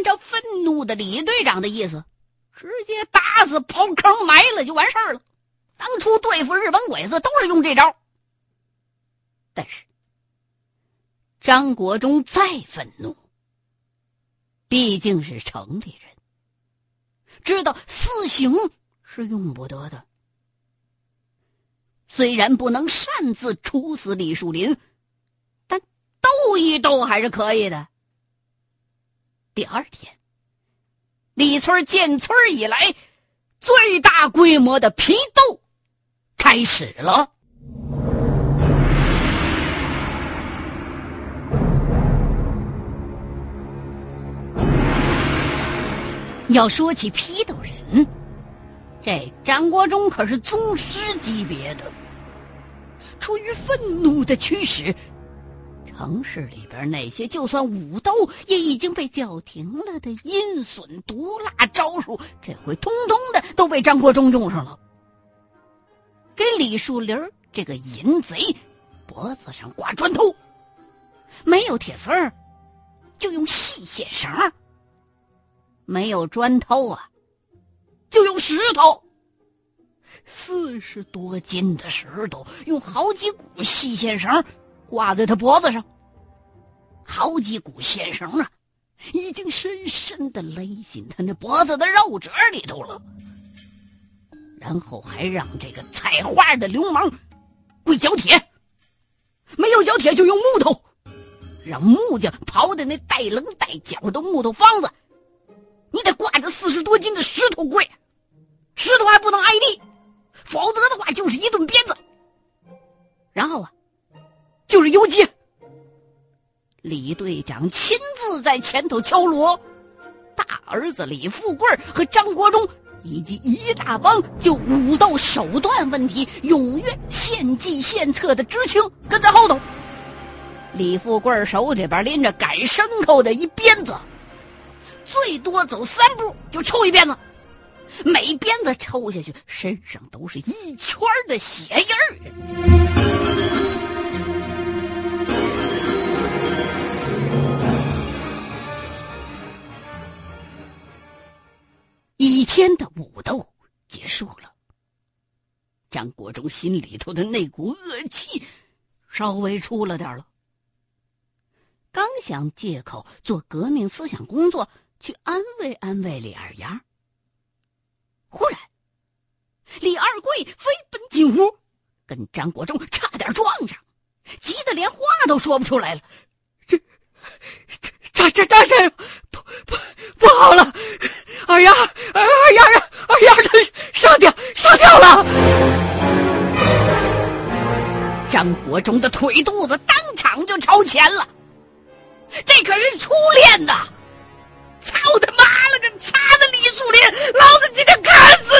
按照愤怒的李队长的意思，直接打死、刨坑埋了就完事儿了。当初对付日本鬼子都是用这招。但是张国忠再愤怒，毕竟是城里人，知道私刑是用不得的。虽然不能擅自处死李树林，但斗一斗还是可以的。第二天，李村建村以来最大规模的批斗开始了。要说起批斗人，这张国忠可是宗师级别的。出于愤怒的驱使，城市里边那些就算武斗也已经被叫停了的阴损毒辣招数，这回通通的都被张国忠用上了。给李树林这个淫贼脖子上挂砖头，没有铁丝儿，就用细线绳没有砖头啊，就用石头。四十多斤的石头，用好几股细线绳挂在他脖子上。好几股线绳啊，已经深深的勒进他那脖子的肉褶里头了。然后还让这个采花的流氓跪脚铁，没有脚铁就用木头，让木匠刨的那带棱带角的木头方子，你得挂着四十多斤的石头跪，石头还不能挨地。否则的话，就是一顿鞭子。然后啊，就是游击。李队长亲自在前头敲锣，大儿子李富贵和张国忠以及一大帮就武斗手段问题踊跃献计献策的知青跟在后头。李富贵手里边拎着赶牲口的一鞭子，最多走三步就抽一鞭子。每鞭子抽下去，身上都是一圈的血印儿。心里头的那股恶气稍微出了点了。刚想借口做革命思想工作去安慰安慰李二丫。忽然，李二贵飞奔进屋，跟张国忠差点撞上，急得连话都说不出来了。这、这、这这、张先生，不、不、不好了！二丫、二二丫，二丫他上吊、上吊了！张国忠的腿肚子当场就朝前了，这可是初恋呐！操他妈了个叉的李树林，老子今天砍死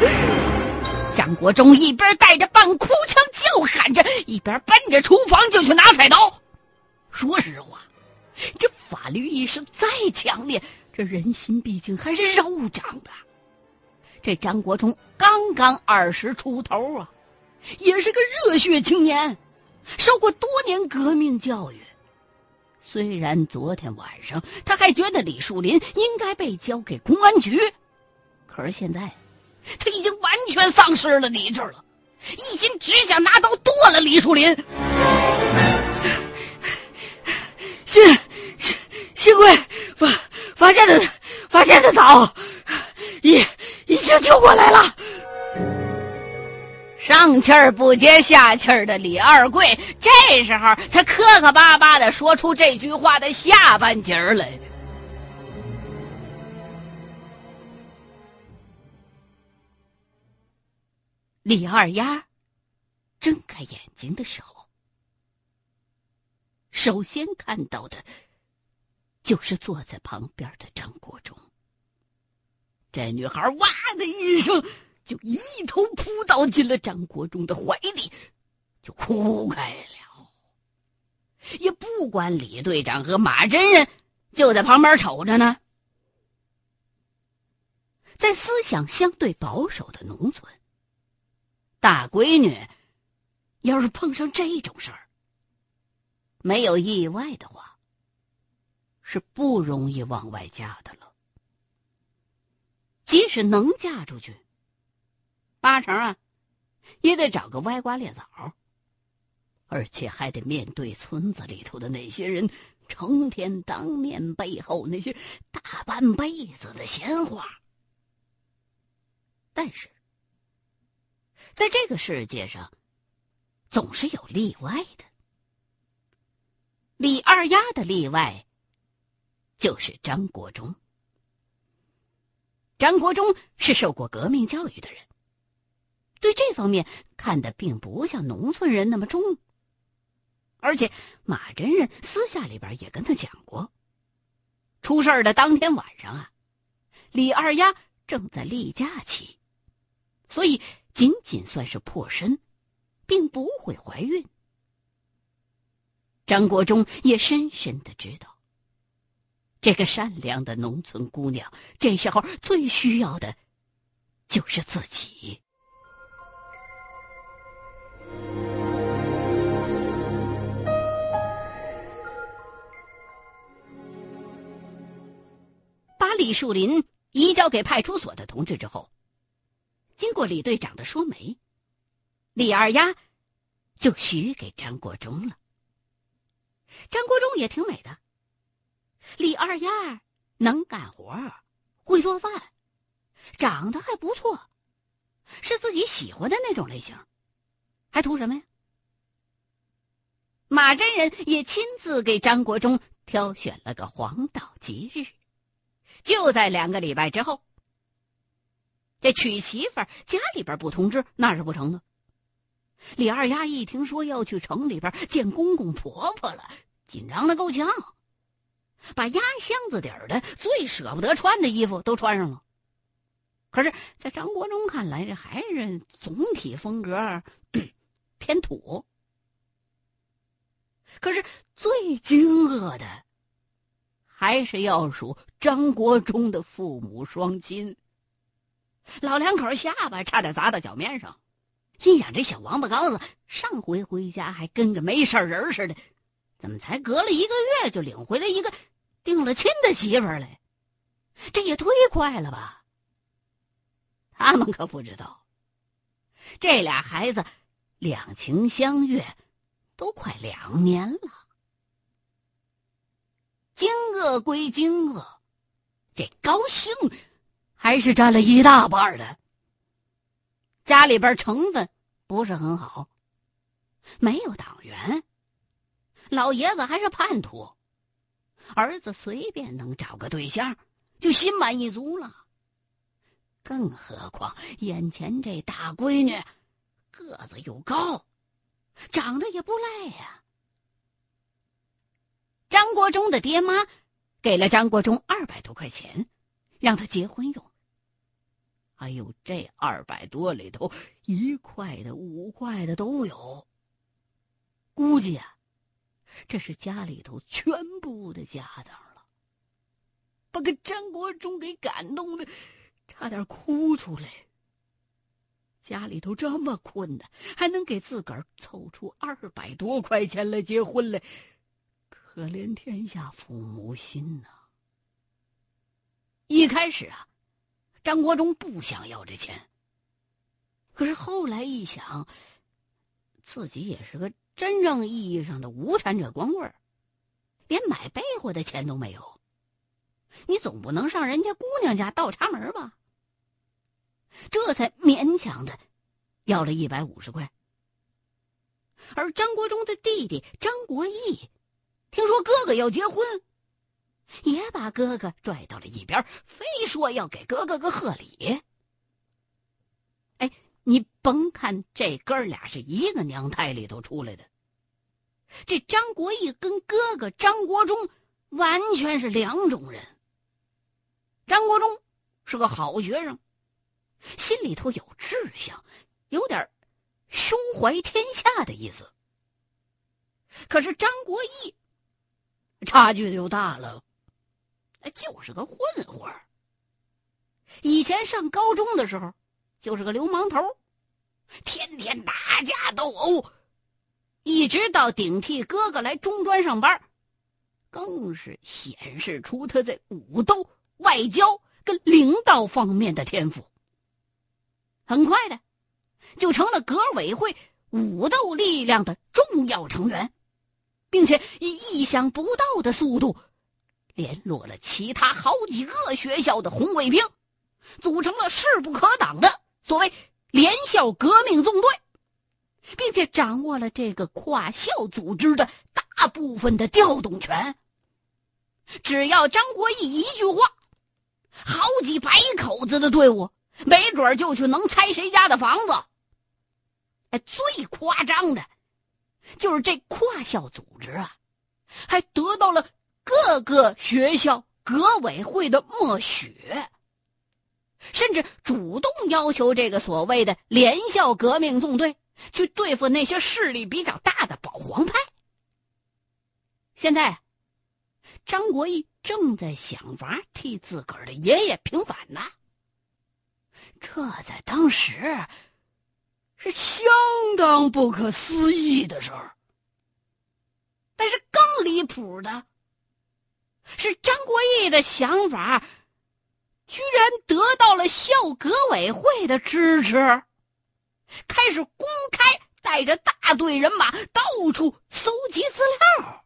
你！张国忠一边带着半哭腔叫喊着，一边奔着厨房就去拿菜刀。说实话，这法律意识再强烈，这人心毕竟还是肉长的。这张国忠刚刚二十出头啊，也是个热血青年，受过多年革命教育。虽然昨天晚上他还觉得李树林应该被交给公安局，可是现在他已经完全丧失了理智了，一心只想拿刀剁了李树林。幸幸幸亏发发现的发现的早，已已经救过来了。上气儿不接下气儿的李二贵，这时候才磕磕巴巴的说出这句话的下半截儿来。李二丫睁开眼睛的时候，首先看到的，就是坐在旁边的张国忠。这女孩哇的一声。就一头扑倒进了张国忠的怀里，就哭开了，也不管李队长和马真人就在旁边瞅着呢。在思想相对保守的农村，大闺女要是碰上这种事儿，没有意外的话，是不容易往外嫁的了。即使能嫁出去，八成啊，也得找个歪瓜裂枣，而且还得面对村子里头的那些人，成天当面背后那些大半辈子的闲话。但是，在这个世界上，总是有例外的。李二丫的例外，就是张国忠。张国忠是受过革命教育的人，对这方面看的并不像农村人那么重。而且马真人私下里边也跟他讲过，出事的当天晚上啊，李二丫正在例假期，所以仅仅算是破身，并不会怀孕。张国忠也深深的知道，这个善良的农村姑娘这时候最需要的，就是自己。把李树林移交给派出所的同志之后，经过李队长的说媒，李二丫就许给张国忠了。张国忠也挺美的，李二丫能干活，会做饭，长得还不错，是自己喜欢的那种类型，还图什么呀？马真人也亲自给张国忠挑选了个黄道吉日，就在两个礼拜之后。这娶媳妇儿家里边不通知那是不成的。李二丫一听说要去城里边见公公婆婆了，紧张的够呛，把压箱子底儿的最舍不得穿的衣服都穿上了。可是，在张国忠看来，这还是总体风格偏土。可是最惊愕的，还是要数张国忠的父母双亲。老两口下巴差点砸到脚面上。心想：这小王八羔子上回回家还跟个没事人似的，怎么才隔了一个月就领回来一个定了亲的媳妇来？这也忒快了吧！他们可不知道，这俩孩子两情相悦都快两年了。惊愕归惊愕，这高兴还是占了一大半的。家里边成分不是很好，没有党员，老爷子还是叛徒，儿子随便能找个对象就心满意足了。更何况眼前这大闺女个子又高，长得也不赖呀。张国忠的爹妈给了张国忠二百多块钱，让他结婚用。哎呦，这二百多里头，一块的、五块的都有。估计啊，这是家里头全部的家当了。把个张国忠给感动的，差点哭出来。家里头这么困难，还能给自个儿凑出二百多块钱来结婚来，可怜天下父母心呐！一开始啊。张国忠不想要这钱，可是后来一想，自己也是个真正意义上的无产者光棍连买被窝的钱都没有，你总不能上人家姑娘家倒插门吧？这才勉强的要了一百五十块。而张国忠的弟弟张国义，听说哥哥要结婚。也把哥哥拽到了一边，非说要给哥哥个贺礼。哎，你甭看这哥俩是一个娘胎里头出来的，这张国义跟哥哥张国忠完全是两种人。张国忠是个好学生，心里头有志向，有点胸怀天下的意思。可是张国义差距就大了。就是个混混以前上高中的时候，就是个流氓头，天天打架斗殴，一直到顶替哥哥来中专上班，更是显示出他在武斗、外交跟领导方面的天赋。很快的，就成了革委会武斗力量的重要成员，并且以意想不到的速度，联络了其他好几个学校的红卫兵，组成了势不可挡的所谓联校革命纵队，并且掌握了这个跨校组织的大部分的调动权。只要张国义一句话，好几百口子的队伍。没准就去能拆谁家的房子。哎，最夸张的，就是这跨校组织啊，还得到了各个学校革委会的默许，甚至主动要求这个所谓的联校革命纵队去对付那些势力比较大的保皇派。现在，张国义正在想法替自个儿的爷爷平反呢。这在当时是相当不可思议的事儿，但是更离谱的是，张国义的想法居然得到了校革委会的支持，开始公开带着大队人马到处搜集资料。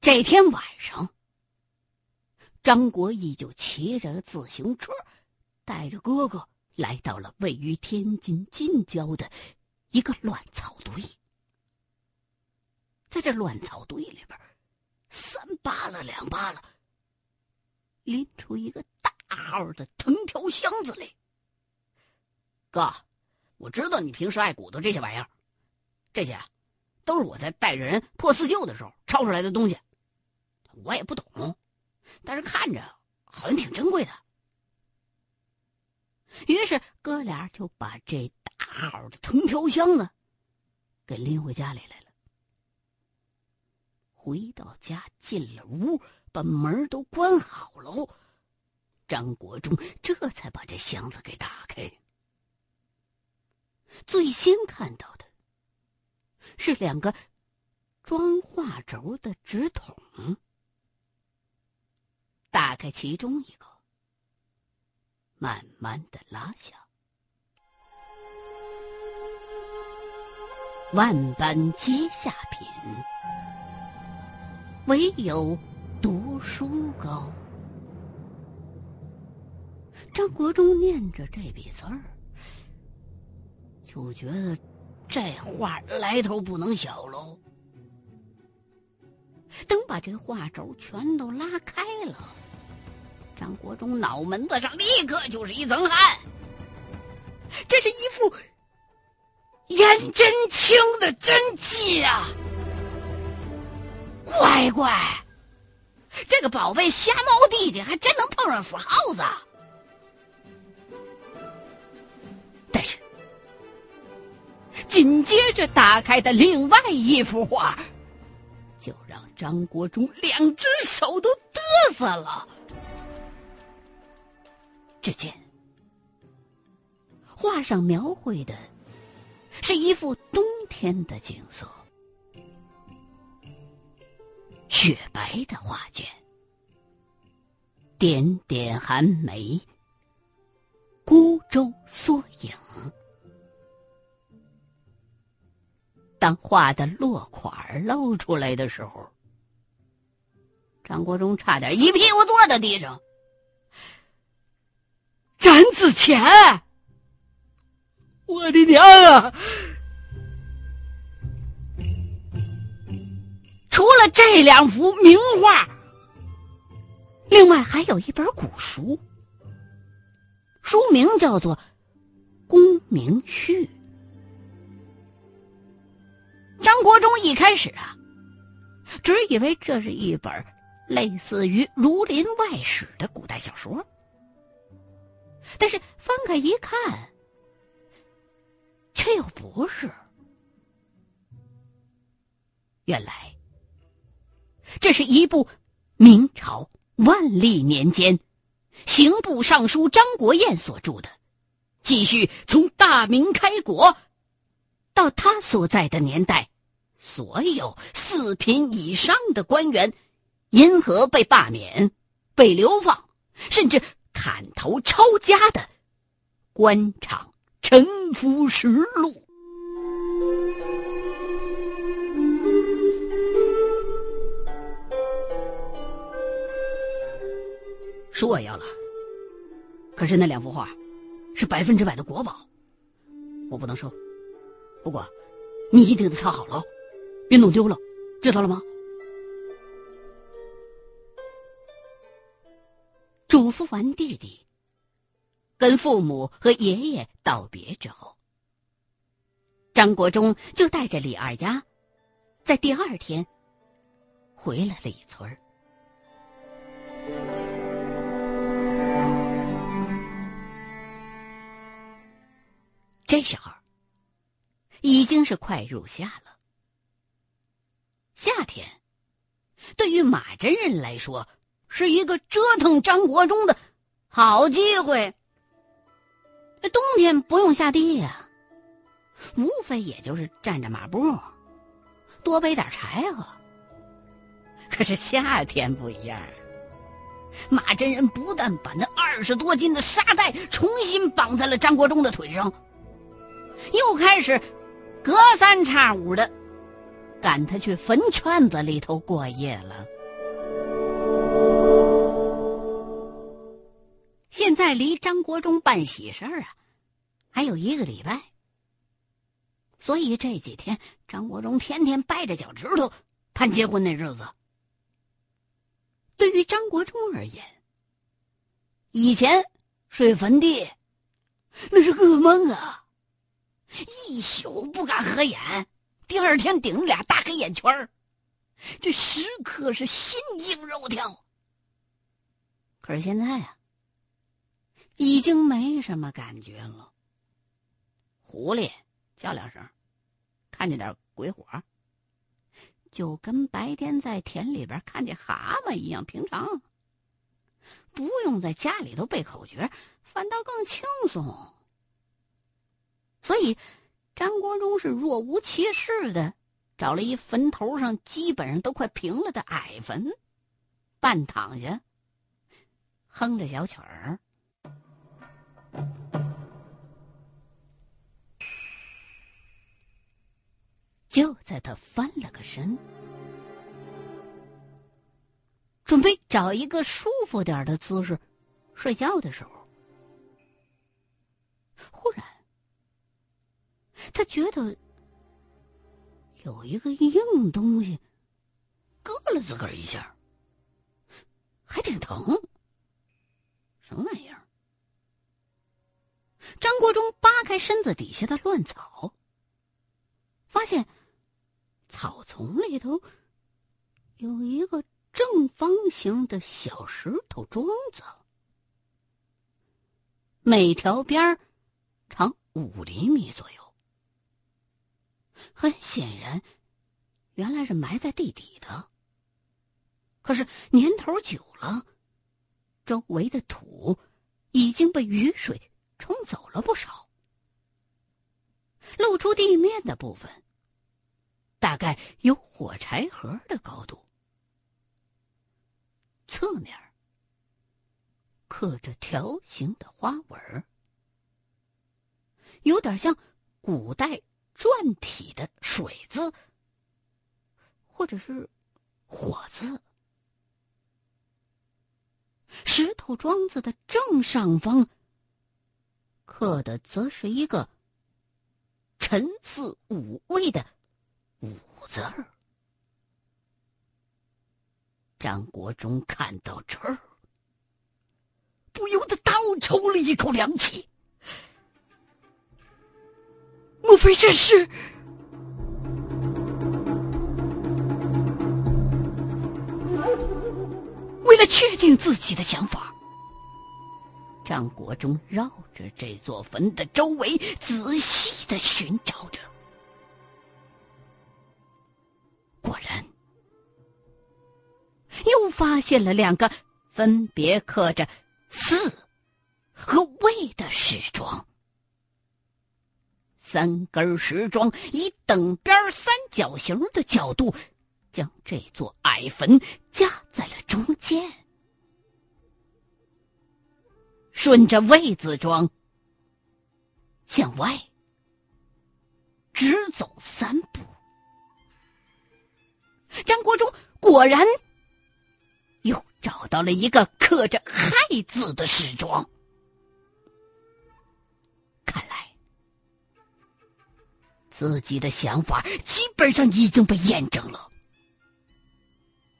这天晚上，张国义就骑着自行车，带着哥哥来到了位于天津近郊的一个乱草堆。在这乱草堆里边，三扒拉两扒拉，拎出一个大号的藤条箱子来。哥，我知道你平时爱鼓捣这些玩意儿，这些都是我在带着人破四旧的时候抄出来的东西。我也不懂，但是看着好像挺珍贵的。于是哥俩就把这大号的藤条箱子给拎回家里来了。回到家，进了屋，把门都关好了。张国忠这才把这箱子给打开。最先看到的是两个装画轴的纸筒。打开其中一个，慢慢的拉下。万般皆下品，唯有读书高。张国忠念着这笔字儿，就觉得这画来头不能小喽。等把这画轴全都拉开了。张国忠脑门子上立刻就是一层汗，这是一副颜真卿的真迹啊！乖乖，这个宝贝瞎猫弟弟还真能碰上死耗子。但是，紧接着打开的另外一幅画，就让张国忠两只手都嘚瑟了。只见画上描绘的是一幅冬天的景色，雪白的画卷，点点寒梅，孤舟缩影。当画的落款露出来的时候，张国忠差点一屁股坐在地上。钱，我的娘啊！除了这两幅名画，另外还有一本古书，书名叫做《公明序》。张国忠一开始啊，只以为这是一本类似于《儒林外史》的古代小说。但是翻开一看，却又不是。原来，这是一部明朝万历年间，刑部尚书张国彦所著的，继续从大明开国到他所在的年代，所有四品以上的官员，因何被罢免、被流放，甚至砍头抄家的官场沉浮实录。是我要了，可是那两幅画是百分之百的国宝，我不能收。不过，你一定得藏好了，别弄丢了，知道了吗？嘱咐完弟弟，跟父母和爷爷道别之后，张国忠就带着李二丫，在第二天回了李村这时候已经是快入夏了。夏天对于马真人来说是一个折腾张国忠的好机会。这冬天不用下地呀，无非也就是站着马步，多背点柴火。可是夏天不一样，马真人不但把那二十多斤的沙袋重新绑在了张国忠的腿上。又开始隔三差五的赶他去坟圈子里头过夜了。现在离张国忠办喜事儿啊，还有一个礼拜。所以这几天张国忠天天掰着脚趾头盼结婚那日子。对于张国忠而言，以前睡坟地那是噩梦啊。一宿不敢合眼，第二天顶着俩大黑眼圈儿这时刻是心惊肉跳。可是现在啊，已经没什么感觉了。狐狸叫两声，看见点鬼火，就跟白天在田里边看见蛤蟆一样平常。不用在家里头背口诀，反倒更轻松。所以，张国忠是若无其事的找了一坟头上基本上都快平了的矮坟，半躺下，哼着小曲儿。就在他翻了个身，准备找一个舒服点的姿势睡觉的时候，忽然。他觉得有一个硬东西硌了自个儿一下，还挺疼。什么玩意儿？张国忠扒开身子底下的乱草，发现草丛里头有一个正方形的小石头桩子，每条边长五厘米左右。很显然，原来是埋在地底的。可是年头久了，周围的土已经被雨水冲走了不少，露出地面的部分，大概有火柴盒的高度。侧面刻着条形的花纹，有点像古代。篆体的水字，或者是火字。石头桩子的正上方刻的，则是一个沉似五味的“五”字儿。张国忠看到这儿，不由得倒抽了一口凉气。莫非这是？为了确定自己的想法，战国忠绕着这座坟的周围仔细的寻找着。果然，又发现了两个分别刻着“四”和“魏”的石桩。三根石桩以等边三角形的角度，将这座矮坟夹在了中间。顺着“魏”字庄向外直走三步，张国忠果然又找到了一个刻着“亥”字的石桩。自己的想法基本上已经被验证了。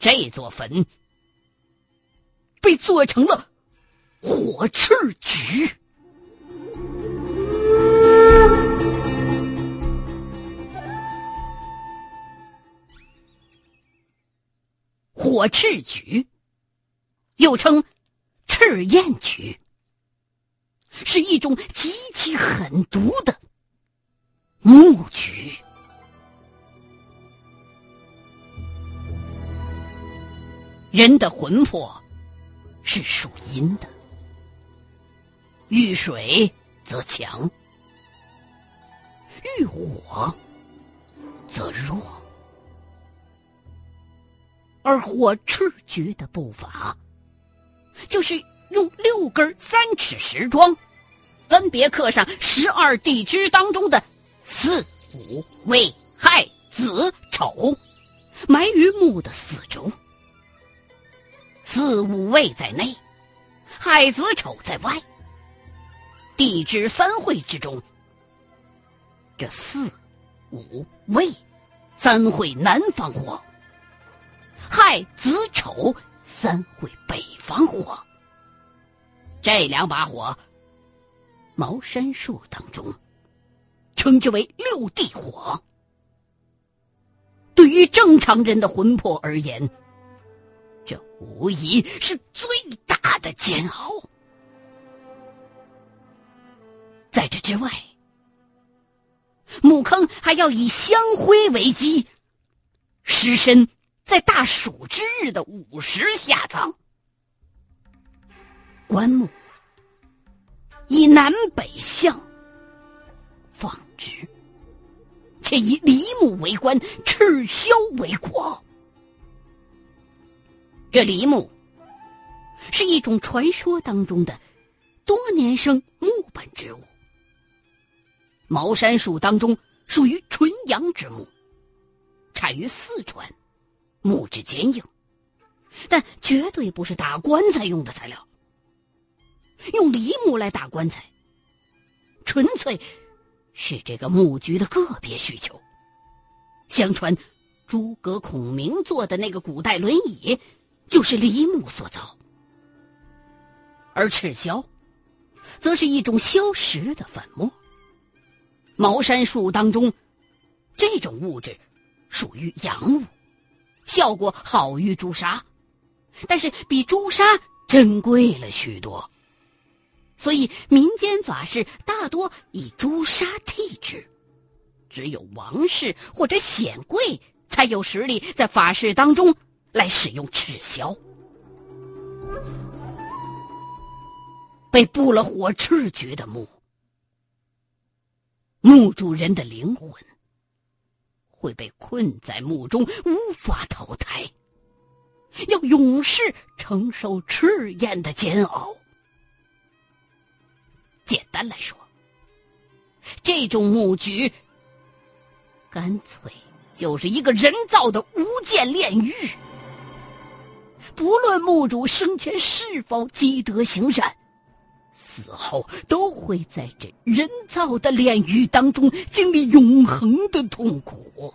这座坟被做成了火赤局。火赤局又称赤焰局，是一种极其狠毒的。木局，人的魂魄是属阴的，遇水则强，遇火则弱，而火赤局的步伐，就是用六根三尺石桩，分别刻上十二地支当中的。巳午未亥子丑，埋于墓的四周。巳午未在内，亥子丑在外。地支三会之中，这巳午未三会南方火，亥子丑三会北方火。这两把火，茅山术当中。称之为六地火。对于正常人的魂魄而言，这无疑是最大的煎熬。在这之外，墓坑还要以香灰为基，尸身在大暑之日的午时下葬。棺木以南北向。放之，且以梨木为官，赤霄为国。这梨木是一种传说当中的多年生木本植物，茅山术当中属于纯阳之木，产于四川，木质坚硬，但绝对不是打棺材用的材料。用梨木来打棺材，纯粹。是这个木局的个别需求。相传，诸葛孔明坐的那个古代轮椅，就是梨木所造。而赤霄，则是一种消石的粉末。茅山术当中，这种物质属于阳物，效果好于朱砂，但是比朱砂珍贵了许多。所以，民间法事大多以朱砂替之，只有王室或者显贵才有实力在法事当中来使用赤霄。被布了火赤局的墓，墓主人的灵魂会被困在墓中，无法投胎，要永世承受赤焰的煎熬。简单来说，这种墓局干脆就是一个人造的无间炼狱。不论墓主生前是否积德行善，死后都会在这人造的炼狱当中经历永恒的痛苦。